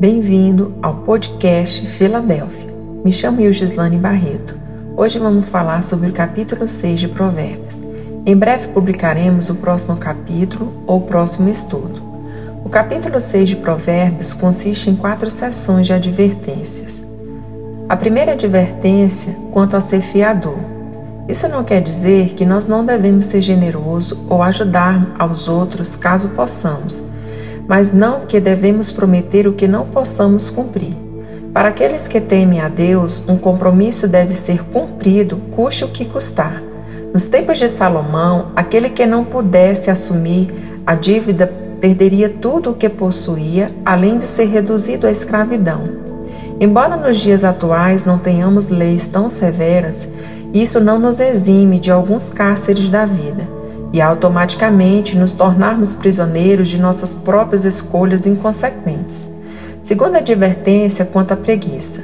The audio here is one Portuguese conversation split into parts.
Bem-vindo ao podcast Filadélfia. Me chamo Gislane Barreto. Hoje vamos falar sobre o capítulo 6 de Provérbios. Em breve publicaremos o próximo capítulo ou próximo estudo. O capítulo 6 de Provérbios consiste em quatro sessões de advertências. A primeira advertência quanto a ser fiador. Isso não quer dizer que nós não devemos ser generosos ou ajudar aos outros caso possamos mas não que devemos prometer o que não possamos cumprir. Para aqueles que temem a Deus, um compromisso deve ser cumprido, custe o que custar. Nos tempos de Salomão, aquele que não pudesse assumir a dívida perderia tudo o que possuía, além de ser reduzido à escravidão. Embora nos dias atuais não tenhamos leis tão severas, isso não nos exime de alguns cárceres da vida e automaticamente nos tornarmos prisioneiros de nossas próprias escolhas inconsequentes. Segunda advertência quanto à preguiça.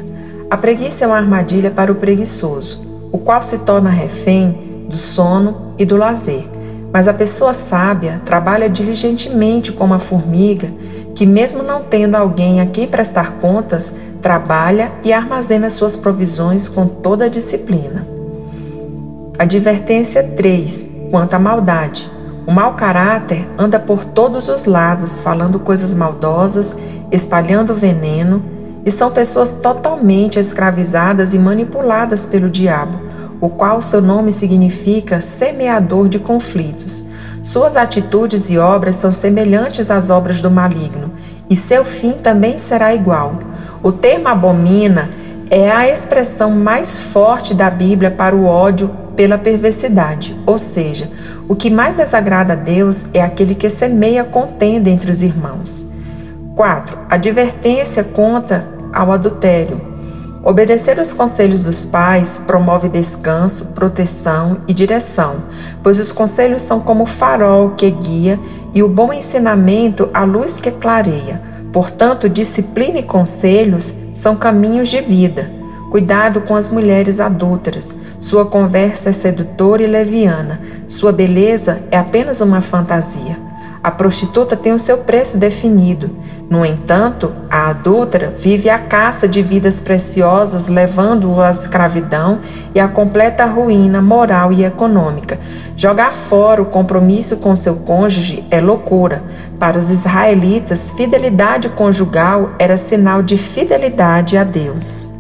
A preguiça é uma armadilha para o preguiçoso, o qual se torna refém do sono e do lazer. Mas a pessoa sábia trabalha diligentemente como a formiga, que, mesmo não tendo alguém a quem prestar contas, trabalha e armazena suas provisões com toda a disciplina. Advertência 3 quanto à maldade. O mau caráter anda por todos os lados, falando coisas maldosas, espalhando veneno, e são pessoas totalmente escravizadas e manipuladas pelo diabo, o qual seu nome significa semeador de conflitos. Suas atitudes e obras são semelhantes às obras do maligno, e seu fim também será igual. O termo abomina é a expressão mais forte da Bíblia para o ódio pela perversidade, ou seja, o que mais desagrada a Deus é aquele que semeia contenda entre os irmãos. 4. Advertência contra ao adultério. Obedecer os conselhos dos pais promove descanso, proteção e direção, pois os conselhos são como o farol que guia e o bom ensinamento a luz que clareia. Portanto, disciplina e conselhos são caminhos de vida. Cuidado com as mulheres adúlteras. Sua conversa é sedutora e leviana. Sua beleza é apenas uma fantasia. A prostituta tem o seu preço definido. No entanto, a adúltera vive a caça de vidas preciosas, levando-o à escravidão e à completa ruína moral e econômica. Jogar fora o compromisso com seu cônjuge é loucura. Para os israelitas, fidelidade conjugal era sinal de fidelidade a Deus.